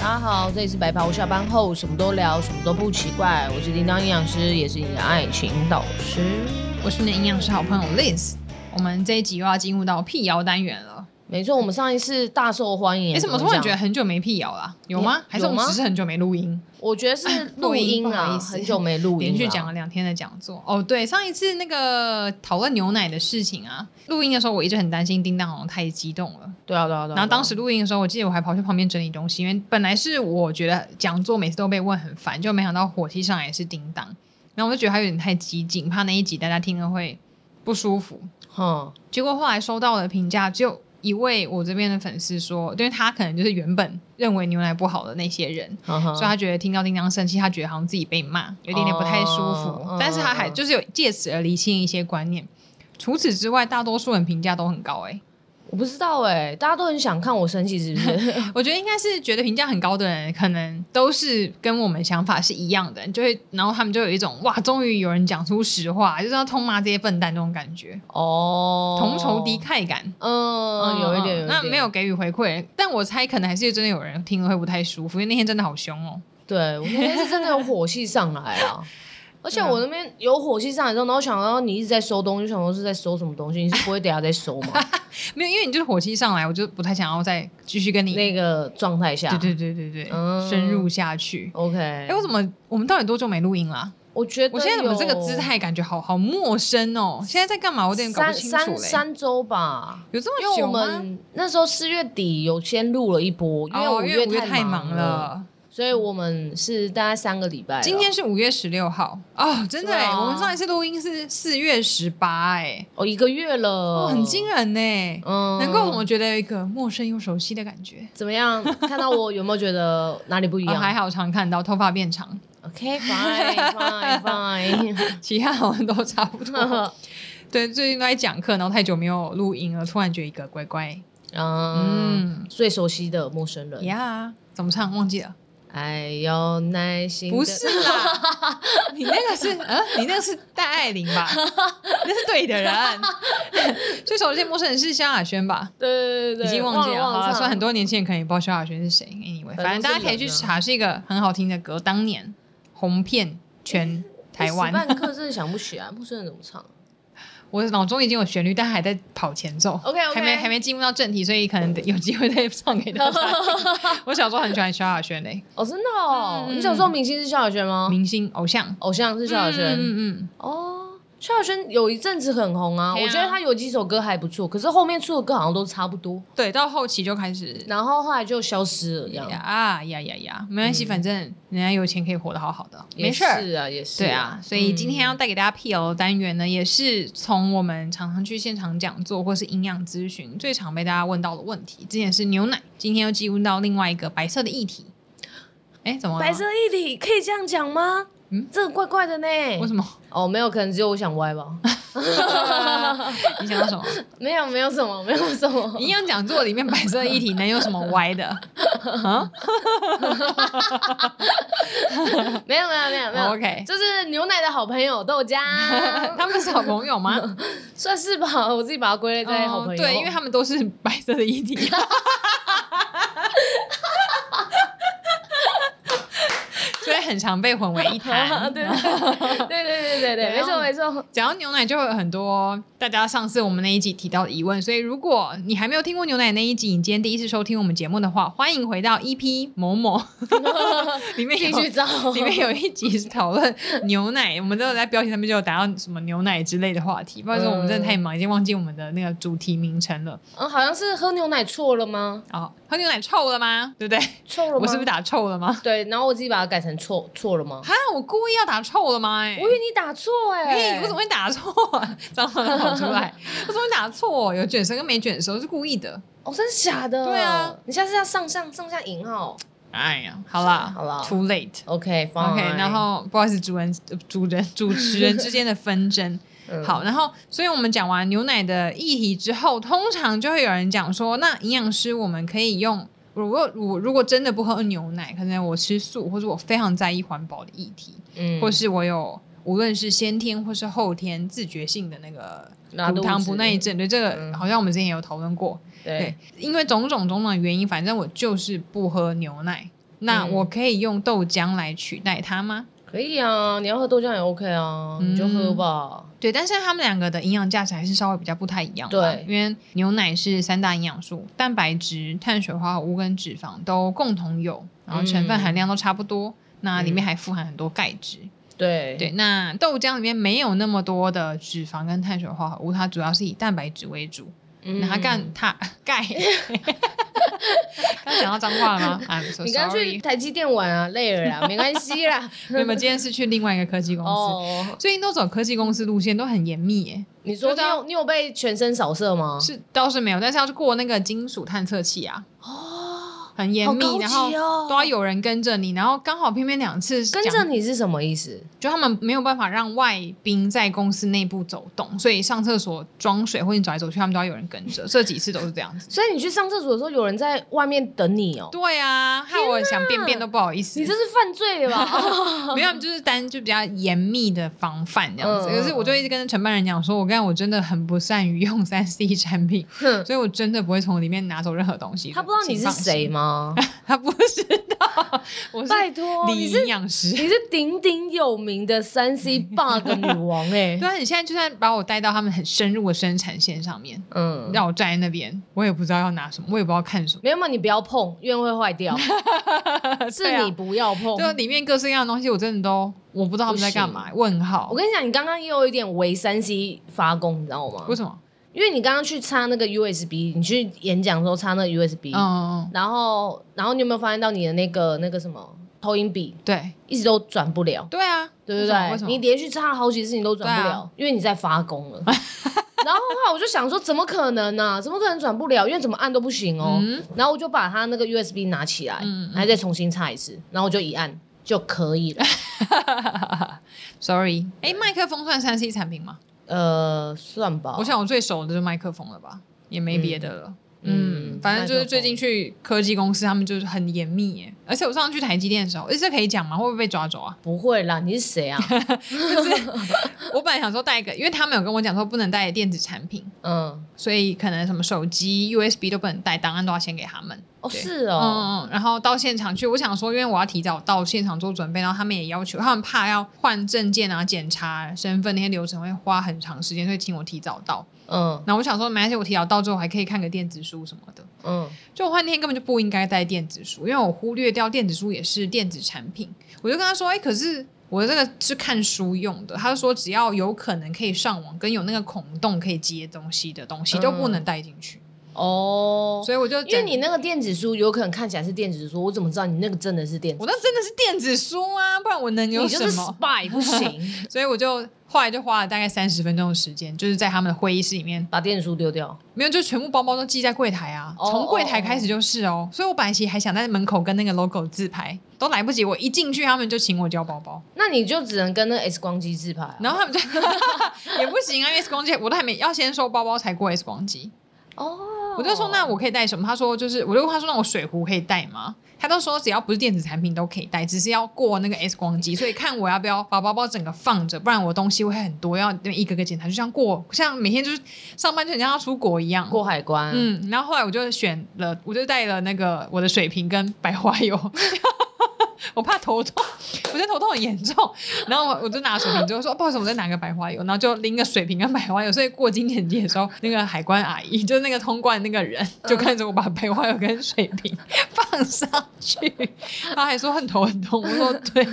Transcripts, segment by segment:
大家好，这里是白袍。我下班后什么都聊，什么都不奇怪。我是叮当营养师，也是你的爱情导师。我是你的营养师好朋友 Liz。我们这一集又要进入到辟谣单元了。没错，我们上一次大受欢迎。你怎么突然觉得很久没辟谣了？有吗？还是我们只是很久没录音？我觉得是 录音啊，很久没录音，连续讲了两天的讲座。哦，对，上一次那个讨论牛奶的事情啊，录音的时候我一直很担心叮当好像太激动了。对啊，对啊，对啊。然后当时录音的时候，我记得我还跑去旁边整理东西，因为本来是我觉得讲座每次都被问很烦，就没想到火气上来是叮当，然后我就觉得他有点太激进，怕那一集大家听了会不舒服。哼，结果后来收到的评价就。一位我这边的粉丝说，因为他可能就是原本认为牛奶不好的那些人，所以他觉得听到叮当生气，他觉得好像自己被骂，有点点不太舒服。哦、但是他还就是有借此而理清一些观念。除此之外，大多数人评价都很高、欸，哎。我不知道哎、欸，大家都很想看我生气，是不是？我觉得应该是觉得评价很高的人，可能都是跟我们想法是一样的，就会，然后他们就有一种哇，终于有人讲出实话，就是要痛骂这些笨蛋这种感觉。哦，同仇敌忾感，嗯，嗯有一点，有一点，那没有给予回馈，但我猜可能还是真的有人听了会不太舒服，因为那天真的好凶哦，对，我那天是真的有火气上来啊。而且我那边有火气上来之后，然后想到你一直在收东西，想说是在收什么东西？你是不会等下再收吗？没有，因为你就是火气上来，我就不太想要再继续跟你那个状态下，对对对对对，嗯、深入下去。OK，哎，我怎么我们到底多久没录音了？我觉得我现在怎么这个姿态感觉好好陌生哦？现在在干嘛？我有点搞不清楚嘞。三三周吧，有这么久吗？因为我们那时候四月底有先录了一波，因为五月太忙了。所以我们是大概三个礼拜。今天是五月十六号哦，真的我们上一次录音是四月十八哎，哦，一个月了，哦、很惊人呢。嗯，能够我觉得有一个陌生又熟悉的感觉。怎么样？看到我有没有觉得哪里不一样？哦、还好常看到头发变长。OK，fine fine fine，其他好像都差不多。对，最近都在讲课，然后太久没有录音了，突然觉得一个乖乖。嗯，嗯最熟悉的陌生人呀，怎么唱？忘记了。爱有耐心。不是啦，你那个是，呃，你那个是戴爱玲吧？那是对的人。最熟悉陌生人是萧亚轩吧？对对对对，已经忘记了。好了，虽然很多年轻人可能也不知道萧亚轩是谁。Anyway，反正大家可以去查，是一个很好听的歌，当年红遍全台湾。半刻真的想不起来，陌生人怎么唱？我脑中已经有旋律，但还在跑前奏。OK OK，还没还没进入到正题，所以可能有机会再唱给大家。我小时候很喜欢萧亚轩嘞。哦，真的哦？嗯、你小时候明星是萧亚轩吗？明星偶像，偶像是萧亚轩。嗯嗯嗯。哦。萧亚轩有一阵子很红啊，我觉得他有几首歌还不错，可是后面出的歌好像都差不多。对，到后期就开始，然后后来就消失了。这样啊呀呀呀，没关系，反正人家有钱可以活得好好的，没事。是啊，也是。对啊，所以今天要带给大家辟谣的单元呢，也是从我们常常去现场讲座或是营养咨询最常被大家问到的问题。之前是牛奶，今天又进入到另外一个白色的议题。哎，怎么了？白色议题可以这样讲吗？嗯，这个怪怪的呢。为什么？哦，没有，可能只有我想歪吧。你想要什么？没有，没有什么，没有什么。营养讲座里面白色议题能有什么歪的？啊？没有，没有，没有，没有。OK，就是牛奶的好朋友豆浆，他们是好朋友吗？算是吧，我自己把它归类在好朋友。对，因为他们都是白色的议题。所以很常被混为一谈。对对对对对对，没错没错。讲到牛奶，就会有很多大家上次我们那一集提到的疑问。所以如果你还没有听过牛奶那一集，你今天第一次收听我们节目的话，欢迎回到 EP 某某 里面继续找，里面有一集是讨论牛奶。我们都有在标题上面就有打到什么牛奶之类的话题。不好意思，我们真的太忙，已经忘记我们的那个主题名称了。嗯，好像是喝牛奶错了吗？哦，喝牛奶臭了吗？对不对？臭了吗？我是不是打臭了吗？对，然后我自己把它改成错错了吗？哈，我故意要打错了吗？哎，我以为你打错哎，我怎么会打错啊？脏话跑出来，我怎么会打错？有卷舌跟没卷舌是故意的哦，真的假的？对啊，你下次要上上上下引号。哎呀，好啦好啦，too late，OK，fine。OK，然后不好意思，主人主人主持人之间的纷争。好，然后，所以我们讲完牛奶的议题之后，通常就会有人讲说，那营养师我们可以用。如果我如果真的不喝牛奶，可能我吃素，或者我非常在意环保的议题，嗯，或是我有无论是先天或是后天自觉性的那个乳糖不耐症，对这个、嗯、好像我们之前也有讨论过，对，对，因为种种种种原因，反正我就是不喝牛奶。那我可以用豆浆来取代它吗？可以啊，你要喝豆浆也 OK 啊，嗯、你就喝吧。对，但是他们两个的营养价值还是稍微比较不太一样。对，因为牛奶是三大营养素，蛋白质、碳水化合物跟脂肪都共同有，然后成分含量都差不多。嗯、那里面还富含很多钙质。对对，那豆浆里面没有那么多的脂肪跟碳水化合物，它主要是以蛋白质为主。嗯，那他干它钙。刚讲到脏话了吗？I'm so sorry。你刚去台积电玩啊，累了啦，没关系啦。你们今天是去另外一个科技公司，oh. 最近都走科技公司路线，都很严密耶。你说你有你有被全身扫射吗？是倒是没有，但是要去过那个金属探测器啊。哦。很严密，哦、然后都要有人跟着你，然后刚好偏偏两次跟着你是什么意思？就他们没有办法让外宾在公司内部走动，所以上厕所装水或者你走来走去，他们都要有人跟着。这几次都是这样子。所以你去上厕所的时候，有人在外面等你哦。对啊，害我想便便都不好意思。你这是犯罪了吧？没有，就是单就比较严密的防范这样子。嗯、可是我就一直跟承办人讲说，我刚才我真的很不善于用三 C 产品，所以我真的不会从里面拿走任何东西。他不知道你是谁吗？他不。知道，我是拜托，你是营养师，你是鼎鼎有名的三 C bug 女王哎、欸。对啊，你现在就算把我带到他们很深入的生产线上面，嗯，让我站在那边，我也不知道要拿什么，我也不知道看什么。没有嘛，你不要碰，因为会坏掉。是你不要碰，就里面各式各样的东西，我真的都我不知道他们在干嘛。问号，我跟你讲，你刚刚也有一点为三 C 发功，你知道吗？为什么？因为你刚刚去插那个 USB，你去演讲的时候插那个 USB，嗯，然后然后你有没有发现到你的那个那个什么投影笔，对，一直都转不了。对啊，对对对？你连续插了好几次你都转不了，因为你在发功了。然后的话，我就想说，怎么可能呢？怎么可能转不了？因为怎么按都不行哦。然后我就把它那个 USB 拿起来，然后再重新插一次，然后我就一按就可以了。Sorry，哎，麦克风算三 C 产品吗？呃，算吧。我想我最熟的就是麦克风了吧，也没别的了。嗯，嗯，反正就是最近去科技公司，他们就是很严密耶。而且我上次去台积电的时候，这可以讲吗？会不会被抓走啊？不会啦，你是谁啊？就是 我本来想说带一个，因为他们有跟我讲说不能带电子产品，嗯，所以可能什么手机、USB 都不能带，档案都要先给他们。哦，是哦，嗯嗯，然后到现场去，我想说，因为我要提早到现场做准备，然后他们也要求，他们怕要换证件啊、检查身份那些流程会花很长时间，所以请我提早到。嗯，那我想说，没关系，我提早到之后还可以看个电子书什么的。嗯，就我那天根本就不应该带电子书，因为我忽略掉电子书也是电子产品。我就跟他说，哎，可是我的这个是看书用的。他就说，只要有可能可以上网跟有那个孔洞可以接东西的东西，都不能带进去。哦，所以我就因为你那个电子书有可能看起来是电子书，我怎么知道你那个真的是电子书？我那真的是电子书啊，不然我能有什么？你就是 spy 不行。所以我就后来就花了大概三十分钟的时间，就是在他们的会议室里面把电子书丢掉，没有，就全部包包都寄在柜台啊，从柜台开始就是哦。所以我本来其实还想在门口跟那个 logo 自拍，都来不及。我一进去，他们就请我交包包，那你就只能跟那 X 光机自拍，然后他们就 也不行啊，因为 X 光机我都还没要先收包包才过 X 光机哦。我就说，那我可以带什么？他说就是，我就问他说，那我水壶可以带吗？他都说只要不是电子产品都可以带，只是要过那个 X 光机，所以看我要不要把包包整个放着，不然我东西会很多，要一个个检查，就像过像每天就是上班就像要出国一样过海关。嗯，然后后来我就选了，我就带了那个我的水瓶跟白花油。我怕头痛，我觉得头痛很严重，然后我我就拿水瓶，就说不好意思，我再拿个白花油，然后就拎个水瓶跟白花油。所以过金检机的时候，那个海关阿姨就是那个通关那个人，就看着我把白花油跟水瓶 放上去，他还说很头很痛，我说对，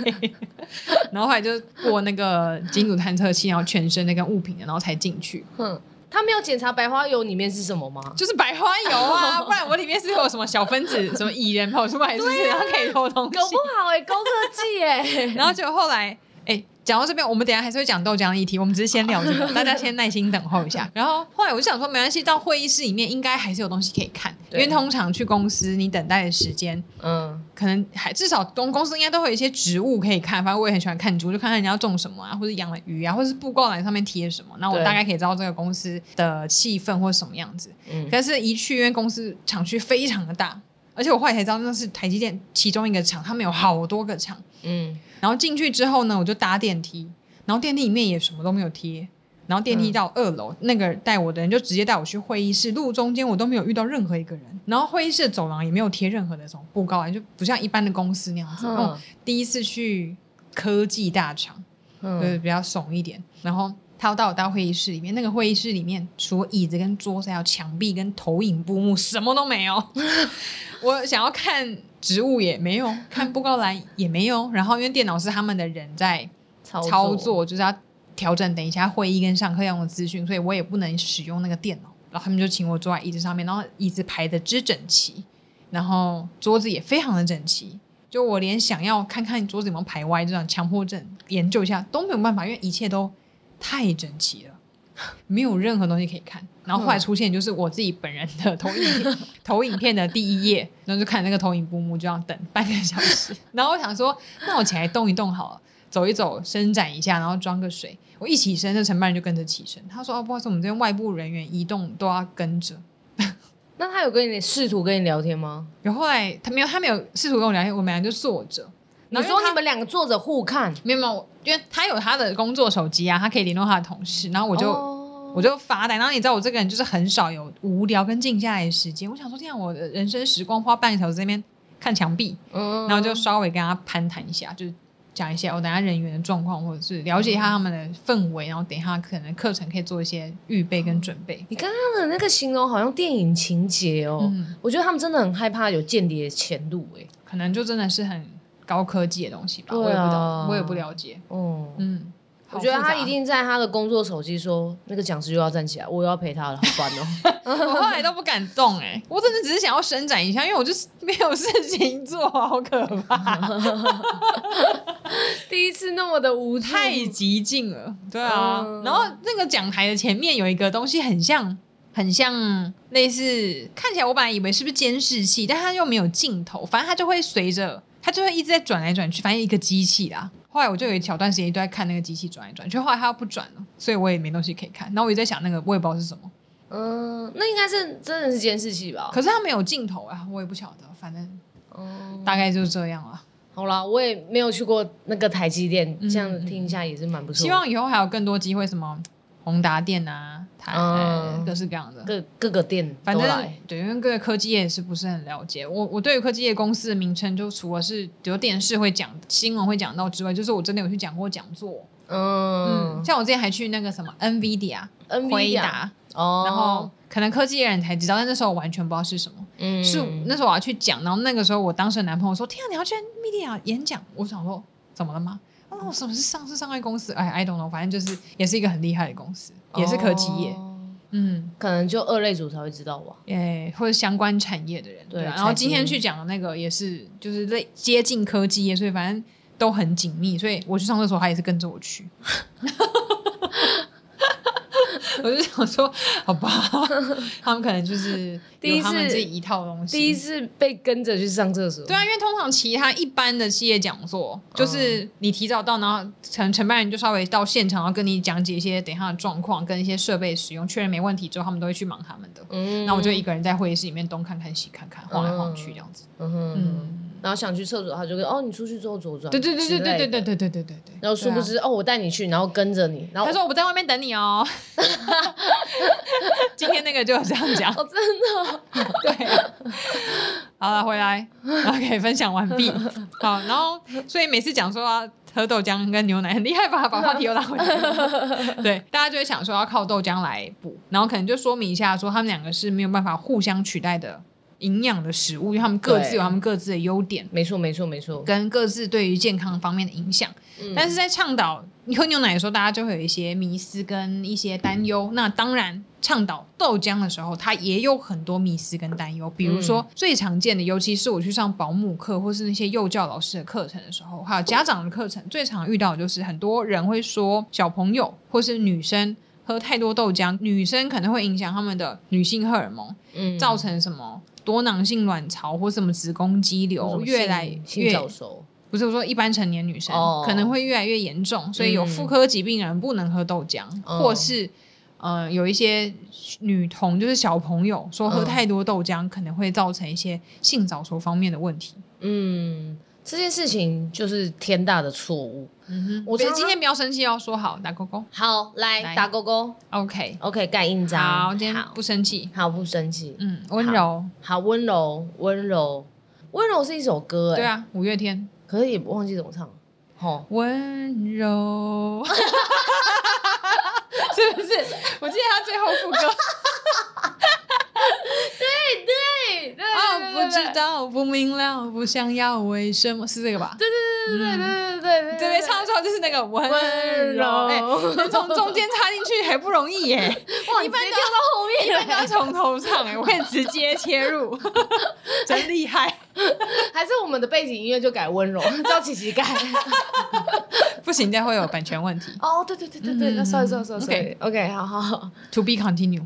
然后后来就过那个金属探测器，然后全身那个物品，然后才进去。嗯他没有检查白花油里面是什么吗？就是白花油啊，不然我里面是有什么小分子、什么蚁人跑出来，是不是？然后可以偷东西？搞不好哎、欸，高科技哎、欸。然后结果后来。哎，讲到这边，我们等下还是会讲豆浆议题。我们只是先聊这个，大家先耐心等候一下。然后后来我就想说，没关系，到会议室里面应该还是有东西可以看，对因为通常去公司你等待的时间，嗯，可能还至少公公司应该都会有一些植物可以看。反正我也很喜欢看植物，就看看人家要种什么啊，或者养了鱼啊，或者是布告栏上面贴什么，那我大概可以知道这个公司的气氛或者什么样子。嗯，但是一去，因为公司厂区非常的大。而且我后来才知道那是台积电其中一个厂，他们有好多个厂。嗯，然后进去之后呢，我就搭电梯，然后电梯里面也什么都没有贴，然后电梯到二楼，嗯、那个带我的人就直接带我去会议室，路中间我都没有遇到任何一个人，然后会议室的走廊也没有贴任何的什么布告栏，就不像一般的公司那样子。嗯、第一次去科技大厂，嗯、对，比较怂一点。然后他要带我到会议室里面，那个会议室里面除了椅子跟桌子，还有墙壁跟投影布幕，什么都没有。我想要看植物也没有，看布告栏也没有。然后因为电脑是他们的人在操作，操作就是要。调整等一下会议跟上课要用的资讯，所以我也不能使用那个电脑。然后他们就请我坐在椅子上面，然后椅子排的之整齐，然后桌子也非常的整齐。就我连想要看看桌子有没有排歪这样强迫症研究一下都没有办法，因为一切都太整齐了，没有任何东西可以看。然后后来出现就是我自己本人的投影，投影片的第一页，然后就看那个投影布幕，就要等半个小时。然后我想说，那我起来动一动好了。走一走，伸展一下，然后装个水。我一起身，那承办人就跟着起身。他说：“哦，不好意思，我们这边外部人员移动都要跟着。”那他有跟你试图跟你聊天吗？有，后来他没有，他没有试图跟我聊天。我们俩就坐着。你说你们两个坐着互看？没有没有，因为他有他的工作手机啊，他可以联络他的同事。然后我就、哦、我就发呆。然后你知道我这个人就是很少有无聊跟静下来的时间。我想说，这样我的人生时光花半个小时在那边看墙壁，嗯、然后就稍微跟他攀谈一下，就是。讲一些我等下人员的状况，或者是了解一下他们的氛围，然后等一下可能课程可以做一些预备跟准备。你刚刚的那个形容好像电影情节哦，嗯、我觉得他们真的很害怕有间谍潜入，哎，可能就真的是很高科技的东西吧，啊、我也不懂，我也不了解。哦，嗯。我觉得他一定在他的工作手机说，那个讲师又要站起来，我又要陪他了，好烦哦！我后来都不敢动哎，我真的只是想要伸展一下，因为我就是没有事情做，好可怕。第一次那么的无太极静了，对啊。嗯、然后那个讲台的前面有一个东西，很像，很像类似，看起来我本来以为是不是监视器，但它又没有镜头，反正它就会随着，它就会一直在转来转去，反正一个机器啦。后来我就有一小段时间都在看那个机器转一转，就后来它又不转了，所以我也没东西可以看。然后我一直在想那个，我也不知道是什么。嗯，那应该是真的是监视器吧？可是它没有镜头啊，我也不晓得。反正，嗯，大概就是这样了。好啦，我也没有去过那个台积电，这样听一下也是蛮不错。希望以后还有更多机会，什么宏达电啊。嗯，各式各样的各各个店，反正对，因为各个科技业也是不是很了解。我我对于科技业公司的名称，就除了是比如电视会讲、新闻会讲到之外，就是我真的有去讲过讲座。嗯，嗯，像我之前还去那个什么 NVIDIA、辉达哦，然后可能科技业人才知道，但那时候我完全不知道是什么。嗯，是那时候我要去讲，然后那个时候我当时的男朋友说：“天啊，你要去 NVIDIA 演讲？”我想说：“怎么了吗？”哦，什么是上市上柜公司？哎，I don't know，反正就是也是一个很厉害的公司，也是科技业。哦、嗯，可能就二类组才会知道吧。哎，或者相关产业的人。对，然后今天去讲的那个也是，就是类接近科技业，所以反正都很紧密。所以我去上厕所，他也是跟着我去。我就想说，好吧，他们可能就是第一次自己一套东西，第一次被跟着去上厕所。对啊，因为通常其他一般的企业讲座，就是你提早到，然后承承办人就稍微到现场，然后跟你讲解一些等一下的状况，跟一些设备使用，确认没问题之后，他们都会去忙他们的。嗯，那我就一个人在会议室里面东看看西看看，晃来晃去这样子。嗯哼。嗯然后想去厕所，他就跟哦，你出去之后左转。对对对对对对对对对对对。然后殊不知哦，我带你去，然后跟着你。然后他说我不在外面等你哦。今天那个就这样讲。哦，真的。对。好了，回来，OK，分享完毕。好，然后所以每次讲说要喝豆浆跟牛奶很厉害吧，把话题又拉回来。对，大家就会想说要靠豆浆来补，然后可能就说明一下说他们两个是没有办法互相取代的。营养的食物，因为他们各自有他们各自的优点，没错没错没错，跟各自对于健康方面的影响。嗯、但是在倡导你喝牛奶的时候，大家就会有一些迷思跟一些担忧。嗯、那当然，倡导豆浆的时候，它也有很多迷思跟担忧。比如说、嗯、最常见的，尤其是我去上保姆课或是那些幼教老师的课程的时候，还有家长的课程，最常遇到的就是很多人会说，小朋友或是女生喝太多豆浆，女生可能会影响他们的女性荷尔蒙，嗯，造成什么？多囊性卵巢或什么子宫肌瘤越来越早熟，不是我说一般成年女生、oh. 可能会越来越严重，所以有妇科疾病的人不能喝豆浆，oh. 或是呃有一些女童就是小朋友说喝太多豆浆可能会造成一些性早熟方面的问题。嗯，这件事情就是天大的错误。嗯哼，我觉得今天不要生气要，说好打勾勾。好，来，来打勾勾。OK，OK，盖印章。好，今天不生气。好，不生气。嗯，温柔。好，温柔，温柔，温柔是一首歌哎。对啊，五月天。可是也不忘记怎么唱。好，温柔。是不是？我记得他最后副歌。对对对。不知道，不明了，不想要，为什么是这个吧？对对对对对对对对。这边唱出来就是那个温柔，哎，从中间插进去还不容易耶。哇，你直接跳到后面，一般要从头唱哎，我可以直接切入，真厉害。还是我们的背景音乐就改温柔，叫琪琪改。不行，这样会有版权问题。哦，对对对对对，那算了算了算了，OK OK，好好好，To be continue。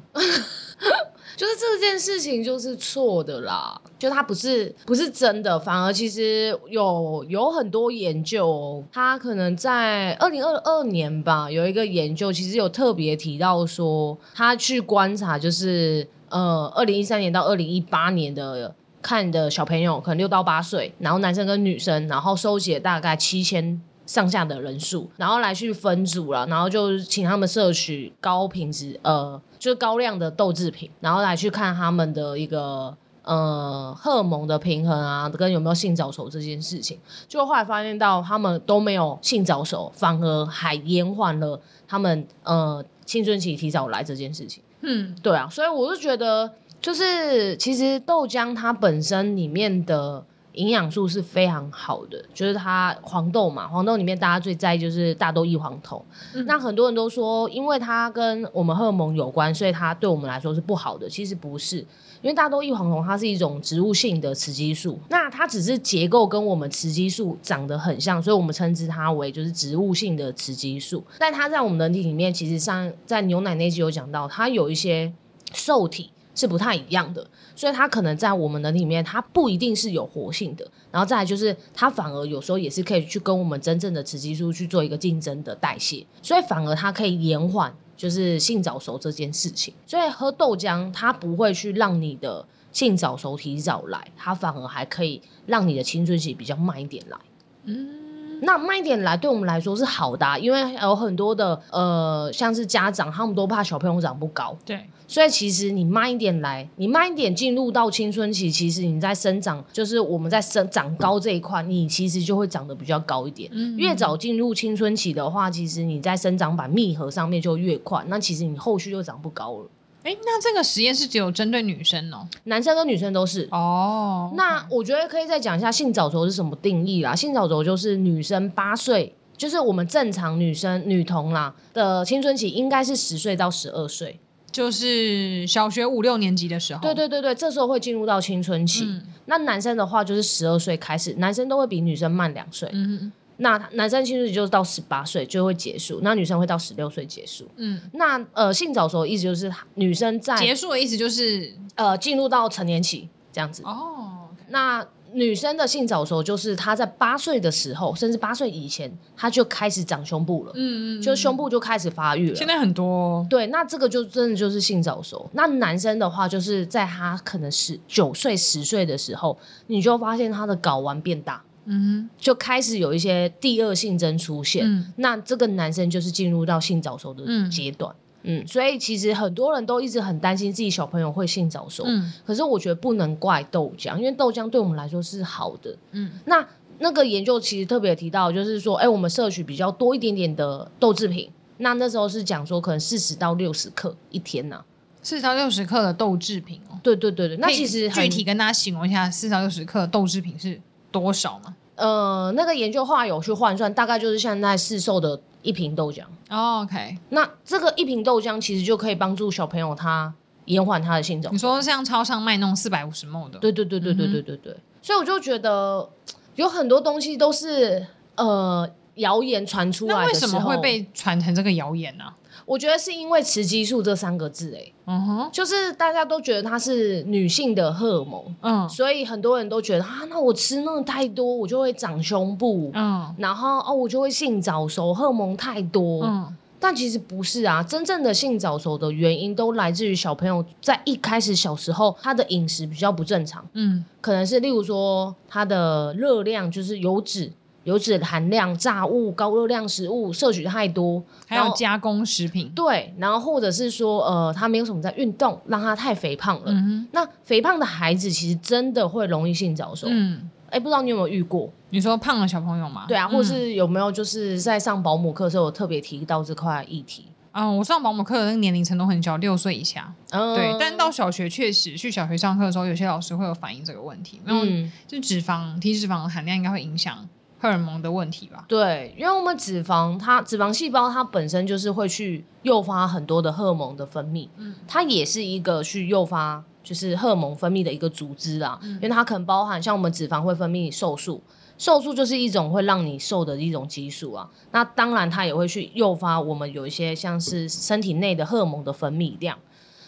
就是这件事情就是错的啦，就它不是不是真的，反而其实有有很多研究，它可能在二零二二年吧，有一个研究其实有特别提到说，他去观察就是呃二零一三年到二零一八年的看的小朋友，可能六到八岁，然后男生跟女生，然后收集了大概七千。上下的人数，然后来去分组了，然后就请他们摄取高品质，呃，就是高量的豆制品，然后来去看他们的一个呃荷尔蒙的平衡啊，跟有没有性早熟这件事情。就后来发现到他们都没有性早熟，反而还延缓了他们呃青春期提早来这件事情。嗯，对啊，所以我就觉得，就是其实豆浆它本身里面的。营养素是非常好的，就是它黄豆嘛，黄豆里面大家最在意就是大豆异黄酮。嗯、那很多人都说，因为它跟我们荷尔蒙有关，所以它对我们来说是不好的。其实不是，因为大豆异黄酮它是一种植物性的雌激素，那它只是结构跟我们雌激素长得很像，所以我们称之它为就是植物性的雌激素。但它在我们人体里面，其实上在牛奶那集有讲到，它有一些受体。是不太一样的，所以它可能在我们的里面，它不一定是有活性的。然后再来就是，它反而有时候也是可以去跟我们真正的雌激素去做一个竞争的代谢，所以反而它可以延缓就是性早熟这件事情。所以喝豆浆，它不会去让你的性早熟提早来，它反而还可以让你的青春期比较慢一点来。嗯。那慢一点来，对我们来说是好的啊，因为有很多的呃，像是家长，他们都怕小朋友长不高。对，所以其实你慢一点来，你慢一点进入到青春期，其实你在生长，就是我们在生长高这一块，你其实就会长得比较高一点。嗯，越早进入青春期的话，其实你在生长板密合上面就越快，那其实你后续就长不高了。哎，那这个实验是只有针对女生哦？男生跟女生都是哦。Oh, okay. 那我觉得可以再讲一下性早熟是什么定义啦。性早熟就是女生八岁，就是我们正常女生女童啦的青春期应该是十岁到十二岁，就是小学五六年级的时候。对对对对，这时候会进入到青春期。嗯、那男生的话就是十二岁开始，男生都会比女生慢两岁。嗯那男生青春期就是到十八岁就会结束，那女生会到十六岁结束。嗯，那呃性早熟的意思就是女生在结束的意思就是呃进入到成年期这样子。哦那女生的性早熟就是她在八岁的时候，甚至八岁以前，她就开始长胸部了。嗯嗯，就胸部就开始发育了。现在很多哦。对，那这个就真的就是性早熟。那男生的话，就是在他可能十九岁、十岁的时候，你就发现他的睾丸变大。嗯，就开始有一些第二性征出现，嗯、那这个男生就是进入到性早熟的阶段，嗯，嗯，所以其实很多人都一直很担心自己小朋友会性早熟，嗯，可是我觉得不能怪豆浆，因为豆浆对我们来说是好的，嗯，那那个研究其实特别提到，就是说，哎、欸，我们摄取比较多一点点的豆制品，那那时候是讲说可能四十到六十克一天呢、啊，四十到六十克的豆制品哦，对对对对，那其实具体跟大家形容一下，四十到六十克的豆制品是。多少吗？呃，那个研究后来有去换算，大概就是现在市售的一瓶豆浆。Oh, OK，那这个一瓶豆浆其实就可以帮助小朋友他延缓他的性早熟。你说像超商卖那种四百五十 ml 的？对对对对对对对对。嗯、所以我就觉得有很多东西都是呃谣言传出来的时候，为什么会被传成这个谣言呢、啊？我觉得是因为雌激素这三个字，哎，嗯哼，就是大家都觉得它是女性的荷尔蒙，嗯，所以很多人都觉得啊，那我吃那个太多，我就会长胸部，嗯，然后哦，我就会性早熟，荷尔蒙太多，嗯，但其实不是啊，真正的性早熟的原因都来自于小朋友在一开始小时候他的饮食比较不正常，嗯，可能是例如说他的热量就是油脂。油脂含量、炸物、高热量食物摄取太多，还有加工食品。对，然后或者是说，呃，他没有什么在运动，让他太肥胖了。嗯、那肥胖的孩子其实真的会容易性早熟。嗯，哎，不知道你有没有遇过？你说胖的小朋友吗？对啊，或是有没有就是在上保姆课的时候，有特别提到这块议题？嗯，我上保姆课的那个年龄层都很小，六岁以下。嗯，对，但到小学确实去小学上课的时候，有些老师会有反映这个问题。嗯，就脂肪、体脂肪的含量应该会影响。荷尔蒙的问题吧？对，因为我们脂肪，它脂肪细胞它本身就是会去诱发很多的荷尔蒙的分泌，嗯，它也是一个去诱发就是荷尔蒙分泌的一个组织啦，嗯，因为它可能包含像我们脂肪会分泌瘦素，瘦素就是一种会让你瘦的一种激素啊，那当然它也会去诱发我们有一些像是身体内的荷尔蒙的分泌量，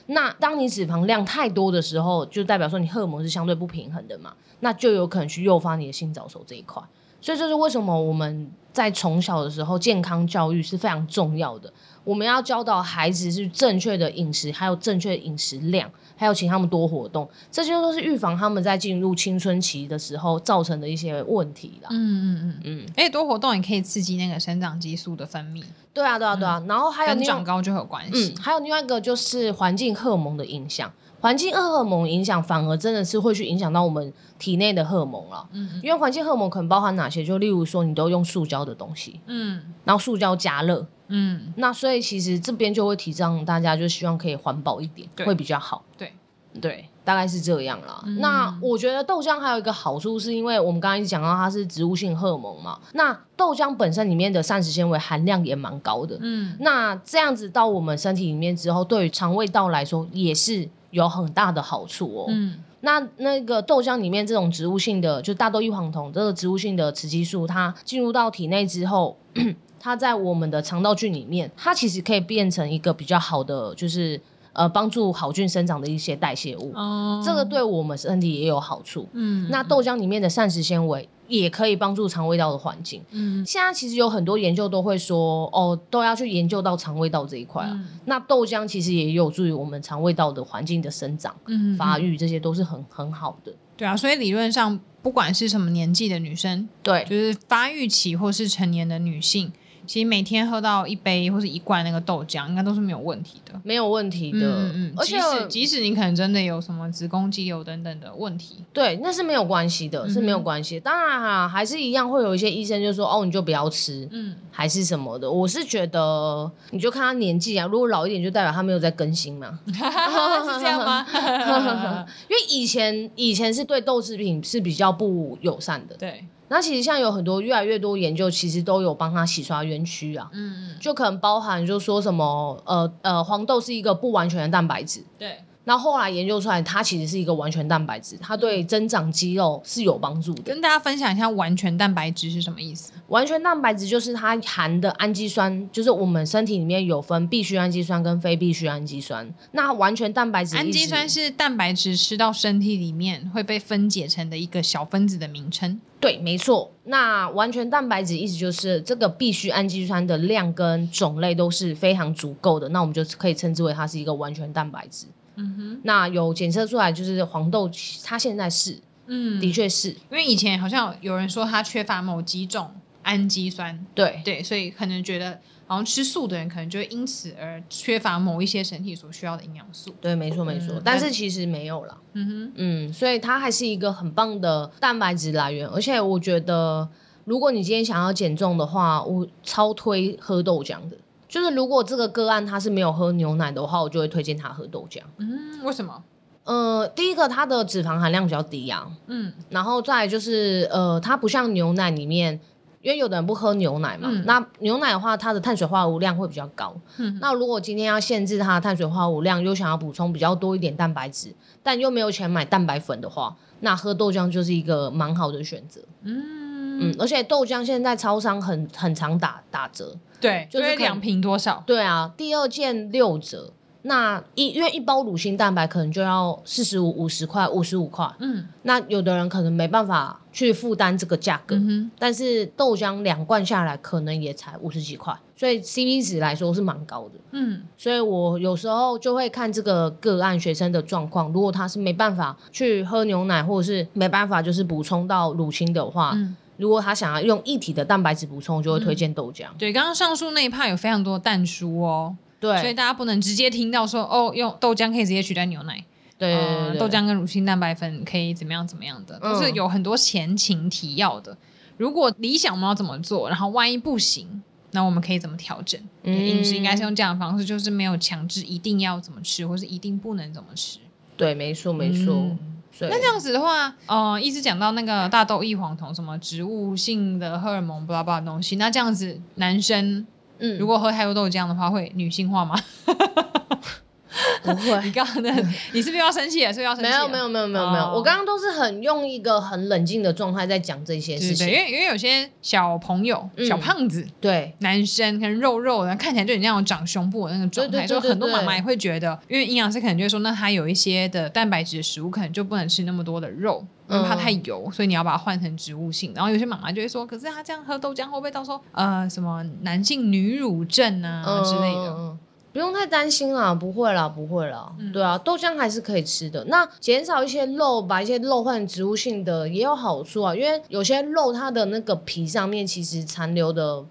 那当你脂肪量太多的时候，就代表说你荷尔蒙是相对不平衡的嘛，那就有可能去诱发你的性早熟这一块。所以这是为什么我们在从小的时候健康教育是非常重要的。我们要教导孩子是正确的饮食，还有正确的饮食量，还有请他们多活动，这些都是预防他们在进入青春期的时候造成的一些问题啦。嗯嗯嗯嗯，而且多活动也可以刺激那个生长激素的分泌。对啊对啊对啊，嗯、然后还有跟长高就有关系。嗯，还有另外一个就是环境荷尔蒙的影响。环境荷尔蒙影响反而真的是会去影响到我们体内的荷尔蒙了，嗯，因为环境荷尔蒙可能包含哪些？就例如说，你都用塑胶的东西，嗯，然后塑胶加热，嗯，那所以其实这边就会提倡大家就希望可以环保一点，会比较好，对。对，大概是这样啦。嗯、那我觉得豆浆还有一个好处，是因为我们刚刚一直讲到它是植物性荷尔蒙嘛，那豆浆本身里面的膳食纤维含量也蛮高的，嗯，那这样子到我们身体里面之后，对于肠胃道来说也是。有很大的好处哦。嗯，那那个豆浆里面这种植物性的，就大豆异黄酮这个植物性的雌激素，它进入到体内之后，它在我们的肠道菌里面，它其实可以变成一个比较好的，就是。呃，帮助好菌生长的一些代谢物，哦，这个对我们身体也有好处。嗯，那豆浆里面的膳食纤维也可以帮助肠胃道的环境。嗯，现在其实有很多研究都会说，哦，都要去研究到肠胃道这一块啊。嗯，那豆浆其实也有助于我们肠胃道的环境的生长、嗯、发育，这些都是很很好的。对啊，所以理论上，不管是什么年纪的女生，对，就是发育期或是成年的女性。其实每天喝到一杯或者一罐那个豆浆，应该都是没有问题的，没有问题的。嗯嗯，而且即使即使你可能真的有什么子宫肌瘤等等的问题，对，那是没有关系的，是没有关系。嗯、当然哈、啊，还是一样会有一些医生就说哦，你就不要吃，嗯，还是什么的。我是觉得，你就看他年纪啊，如果老一点，就代表他没有在更新嘛，是这样吗？因为以前以前是对豆制品是比较不友善的，对。那其实像有很多越来越多研究，其实都有帮他洗刷冤屈啊。嗯嗯，就可能包含就说什么呃呃黄豆是一个不完全的蛋白质。对。那后来研究出来，它其实是一个完全蛋白质，它对增长肌肉是有帮助的。跟大家分享一下完全蛋白质是什么意思？完全蛋白质就是它含的氨基酸，就是我们身体里面有分必需氨基酸跟非必需氨基酸。那完全蛋白质，氨基酸是蛋白质吃到身体里面会被分解成的一个小分子的名称。对，没错。那完全蛋白质意思就是这个必需氨基酸的量跟种类都是非常足够的，那我们就可以称之为它是一个完全蛋白质。嗯哼，那有检测出来就是黄豆，它现在是，嗯，的确是，因为以前好像有人说它缺乏某几种氨基酸，对。对，所以可能觉得好像吃素的人可能就会因此而缺乏某一些身体所需要的营养素。对，没错没错，嗯、但是其实没有了，嗯哼，嗯，所以它还是一个很棒的蛋白质来源，而且我觉得如果你今天想要减重的话，我超推喝豆浆的。就是如果这个个案他是没有喝牛奶的话，我就会推荐他喝豆浆。嗯，为什么？呃，第一个它的脂肪含量比较低啊。嗯，然后再来就是呃，它不像牛奶里面，因为有的人不喝牛奶嘛。嗯、那牛奶的话，它的碳水化合物量会比较高。嗯，那如果今天要限制它的碳水化合物量，又想要补充比较多一点蛋白质，但又没有钱买蛋白粉的话，那喝豆浆就是一个蛮好的选择。嗯嗯，而且豆浆现在超商很很常打打折。对，就是两瓶多少？对啊，第二件六折，那一因为一包乳清蛋白可能就要四十五、五十块、五十五块。嗯，那有的人可能没办法去负担这个价格，嗯、但是豆浆两罐下来可能也才五十几块，所以 CP 值来说是蛮高的。嗯，所以我有时候就会看这个个案学生的状况，如果他是没办法去喝牛奶，或者是没办法就是补充到乳清的话，嗯、如果他想要用一体的蛋白质补充，就会推荐豆浆。对，刚刚上述那一趴有非常多蛋书哦。对，所以大家不能直接听到说哦，用豆浆可以直接取代牛奶。对，对，对，对、呃，豆浆跟乳清蛋白粉可以怎么样怎么样的，都是有很多前情提要的。嗯、如果理想我们要怎么做，然后万一不行，那我们可以怎么调整？嗯、饮食应该是用这样的方式，就是没有强制一定要怎么吃，或是一定不能怎么吃。对，没错，没错。嗯、那这样子的话，呃，一直讲到那个大豆异黄酮，什么植物性的荷尔蒙，巴拉巴拉东西，那这样子男生。嗯，如果喝太多豆浆的话，会女性化吗？不会。你刚刚的，你是不是要生气？是不是要生气？没有，没有，没有，没有，没有。我刚刚都是很用一个很冷静的状态在讲这些事情。对，因为因为有些小朋友、小胖子，对，男生可能肉肉的，看起来就你那种长胸部的那个状态，就很多妈妈也会觉得，因为营养师可能就会说，那他有一些的蛋白质的食物，可能就不能吃那么多的肉。因为怕太油，所以你要把它换成植物性。然后有些妈妈就会说：“可是他这样喝豆浆，会不会到时候呃什么男性女乳症啊、嗯、之类的？”嗯，不用太担心啦，不会啦，不会啦。嗯、对啊，豆浆还是可以吃的。那减少一些肉，把一些肉换成植物性的也有好处啊。因为有些肉它的那个皮上面其实残留的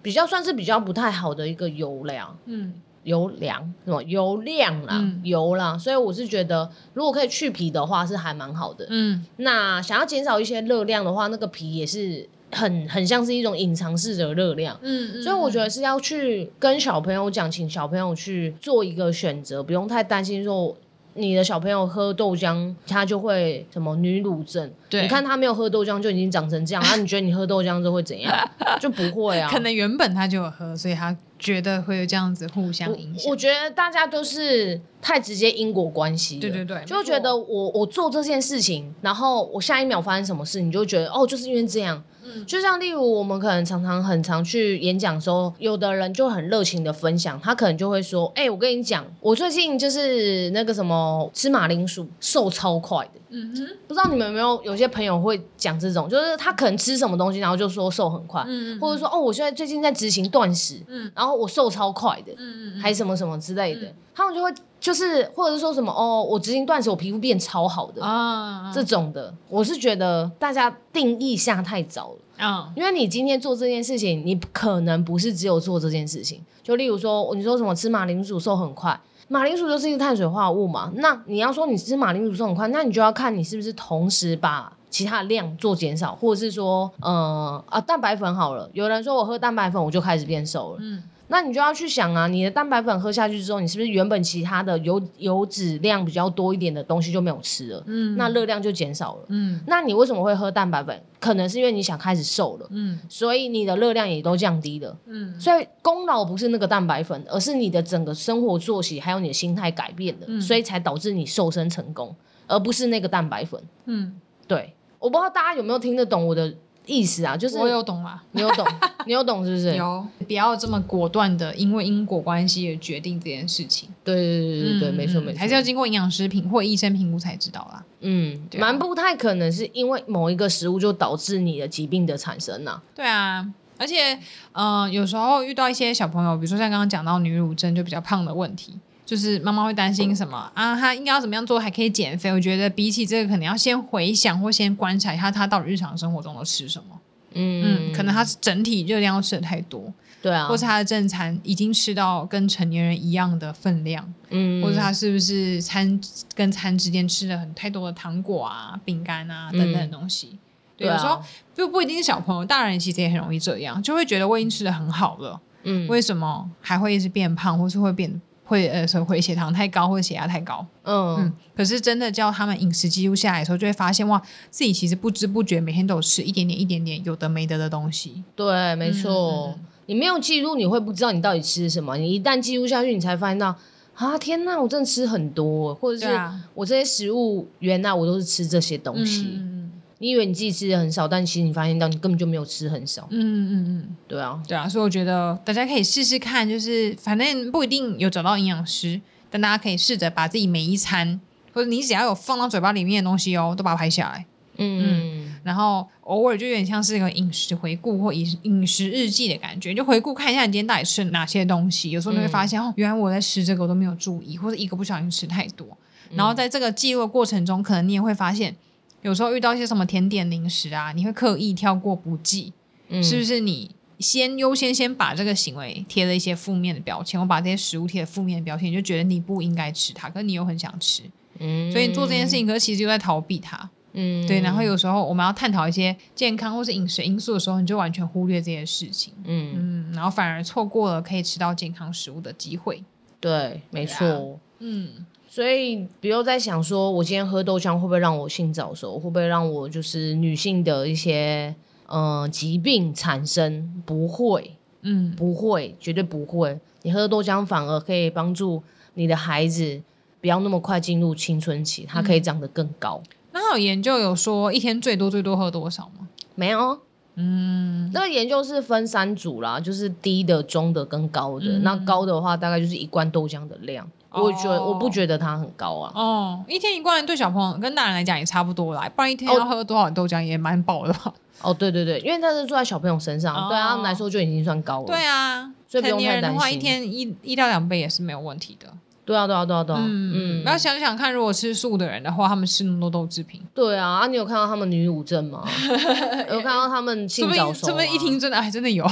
比较算是比较不太好的一个油量。嗯。油量什么油量啦，嗯、油啦，所以我是觉得，如果可以去皮的话，是还蛮好的。嗯，那想要减少一些热量的话，那个皮也是很很像是一种隐藏式的热量。嗯，所以我觉得是要去跟小朋友讲，请小朋友去做一个选择，不用太担心说。你的小朋友喝豆浆，他就会什么女乳症？对，你看他没有喝豆浆就已经长成这样，那你觉得你喝豆浆之后会怎样？就不会啊。可能原本他就有喝，所以他觉得会有这样子互相影响。我觉得大家都是太直接因果关系。对对对，就觉得我我做这件事情，然后我下一秒发生什么事，你就觉得哦，就是因为这样。就像例如我们可能常常很常去演讲的时候，有的人就很热情的分享，他可能就会说：“哎、欸，我跟你讲，我最近就是那个什么吃马铃薯瘦超快的。”嗯哼，不知道你们有没有有些朋友会讲这种，就是他可能吃什么东西，然后就说瘦很快，嗯嗯，或者说哦，我现在最近在执行断食，嗯，然后我瘦超快的，嗯嗯，还什么什么之类的，嗯、他们就会就是或者是说什么哦，我执行断食，我皮肤变超好的啊，这种的，我是觉得大家定义下太早了啊，因为你今天做这件事情，你可能不是只有做这件事情，就例如说你说什么吃马铃薯瘦很快。马铃薯就是一个碳水化合物嘛，那你要说你吃马铃薯瘦很快，那你就要看你是不是同时把其他的量做减少，或者是说，呃啊蛋白粉好了，有人说我喝蛋白粉我就开始变瘦了，嗯。那你就要去想啊，你的蛋白粉喝下去之后，你是不是原本其他的油油脂量比较多一点的东西就没有吃了？嗯，那热量就减少了。嗯，那你为什么会喝蛋白粉？可能是因为你想开始瘦了。嗯，所以你的热量也都降低了。嗯，所以功劳不是那个蛋白粉，而是你的整个生活作息还有你的心态改变了，嗯，所以才导致你瘦身成功，而不是那个蛋白粉。嗯，对，我不知道大家有没有听得懂我的。意思啊，就是我有懂啊，你有懂，你有懂是不是？有，不要这么果断的，因为因果关系而决定这件事情。对对对对对，嗯、没错没错，还是要经过营养师评或医生评估才知道啦。嗯，蛮、啊、不太可能是因为某一个食物就导致你的疾病的产生呐、啊。对啊，而且，嗯、呃，有时候遇到一些小朋友，比如说像刚刚讲到女乳症就比较胖的问题。就是妈妈会担心什么啊？他应该要怎么样做还可以减肥？我觉得比起这个，可能要先回想或先观察一下他到底日常生活中都吃什么。嗯嗯，可能他是整体热量吃的太多，对啊，或是他的正餐已经吃到跟成年人一样的分量，嗯，或者他是不是餐跟餐之间吃了很太多的糖果啊、饼干啊等等的东西？嗯、对，有时候就不一定是小朋友，大人其实也很容易这样，就会觉得我已经吃的很好了，嗯，为什么还会一直变胖，或是会变？会呃，说会血糖太高或者血压太高，嗯嗯，可是真的叫他们饮食记录下来的时候，就会发现哇，自己其实不知不觉每天都有吃一点点、一点点有的没得的东西。对，没错，嗯、你没有记录，你会不知道你到底吃什么。你一旦记录下去，你才发现到啊，天哪，我真的吃很多，或者是我这些食物原来我都是吃这些东西。嗯你以为你自己吃的很少，但其实你发现到你根本就没有吃很少。嗯嗯嗯，对啊，对啊，所以我觉得大家可以试试看，就是反正不一定有找到营养师，但大家可以试着把自己每一餐，或者你只要有放到嘴巴里面的东西哦，都把它拍下来。嗯，嗯，然后偶尔就有点像是一个饮食回顾或饮饮食日记的感觉，就回顾看一下你今天到底吃了哪些东西。有时候你会发现、嗯、哦，原来我在吃这个我都没有注意，或者一个不小心吃太多。然后在这个记录的过程中，可能你也会发现，有时候遇到一些什么甜点零食啊，你会刻意跳过不记，嗯、是不是？你先优先先把这个行为贴了一些负面的标签，我把这些食物贴了负面的标签，你就觉得你不应该吃它，可是你又很想吃，嗯，所以你做这件事情，可是其实就在逃避它。嗯，对，然后有时候我们要探讨一些健康或是饮食因素的时候，你就完全忽略这些事情，嗯。嗯，然后反而错过了可以吃到健康食物的机会。对，没错，嗯，所以比如在想说，我今天喝豆浆会不会让我性早熟？会不会让我就是女性的一些呃疾病产生？不会，嗯，不会，绝对不会。你喝豆浆反而可以帮助你的孩子不要那么快进入青春期，他可以长得更高。嗯那有研究有说一天最多最多喝多少吗？没有，嗯，那个研究是分三组啦，就是低的、中的跟高的。嗯、那高的话，大概就是一罐豆浆的量。哦、我觉得我不觉得它很高啊。哦，一天一罐对小朋友跟大人来讲也差不多啦，不然一天要喝多少豆浆也蛮饱的吧？哦，对对对，因为它是坐在小朋友身上，哦、对他们来说就已经算高了。对啊，所以不用太担心。成年人的话，一天一一到两杯也是没有问题的。对啊，对啊，对啊，对啊，嗯嗯，要想想看，如果吃素的人的话，他们吃那么多豆制品。对啊，啊，你有看到他们女乳症吗？有看到他们性早熟吗？这么一听真的还真的有，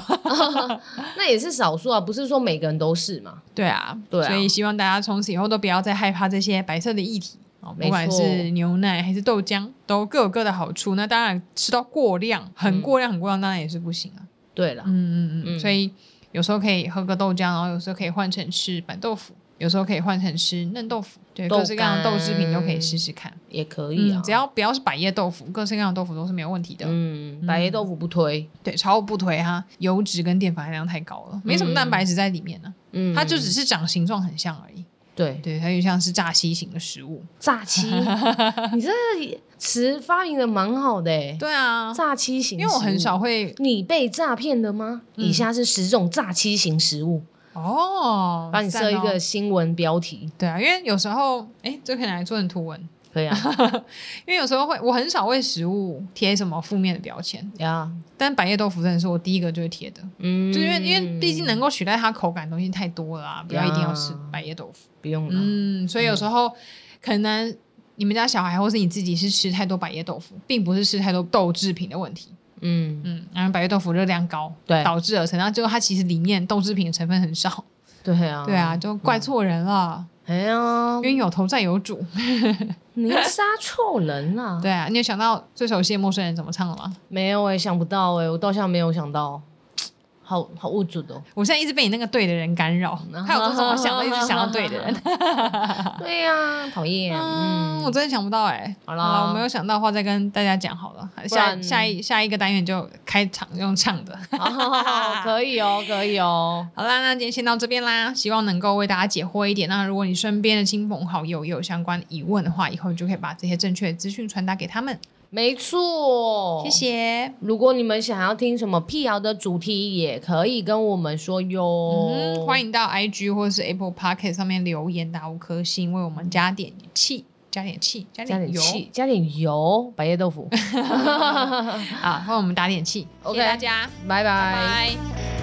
那也是少数啊，不是说每个人都是嘛。对啊，对啊，所以希望大家从此以后都不要再害怕这些白色的液体，哦不管是牛奶还是豆浆，都各有各的好处。那当然吃到过量，很过量，很过量，当然也是不行啊。对了，嗯嗯嗯，所以有时候可以喝个豆浆，然后有时候可以换成吃板豆腐。有时候可以换成吃嫩豆腐，对，各式各样的豆制品都可以试试看，也可以啊、嗯。只要不要是百叶豆腐，各式各样的豆腐都是没有问题的。嗯，百叶豆腐不推，对，超不推哈，油脂跟淀粉含量太高了，没什么蛋白质在里面呢。嗯，它就只是长形状很像而已。对对，它就像是炸鸡型的食物。炸鸡？你这个词发明的蛮好的诶。对啊，炸鸡型，因为我很少会。你被诈骗了吗？嗯、以下是十种炸鸡型食物。哦，帮你设一个新闻标题。对啊，因为有时候，哎，这可以来做成图文，可以啊。因为有时候会，我很少为食物贴什么负面的标签呀。但百叶豆腐真的是我第一个就会贴的，嗯，就因为因为毕竟能够取代它口感的东西太多了啊，不要一定要吃百叶豆腐，不用了。嗯，所以有时候可能你们家小孩或是你自己是吃太多百叶豆腐，并不是吃太多豆制品的问题。嗯嗯，然后白玉豆腐热量高，对，导致而成。然后最后它其实里面豆制品的成分很少。对啊，对啊，就怪错人了。哎呀，冤有头债有主，您杀错人了。对啊，你有想到最熟悉的陌生人怎么唱了吗？没有哎，想不到哎，我到现在没有想到。好好无助的，我现在一直被你那个对的人干扰，还有这种想到一直想到对的人，对呀，讨厌。嗯，我真的想不到哎。好了，我没有想到的话再跟大家讲好了。下下一下一个单元就开场用唱的，好可以哦，可以哦。好啦，那今天先到这边啦，希望能够为大家解惑一点。那如果你身边的亲朋好友也有相关疑问的话，以后就可以把这些正确的资讯传达给他们。没错，谢谢。如果你们想要听什么辟谣的主题，也可以跟我们说哟。嗯，欢迎到 IG 或是 Apple Podcast 上面留言打五颗星，为我们加点气，加点气，加点油，加点油，白叶豆腐。啊，为我们打点气。谢谢大家，拜拜。拜拜。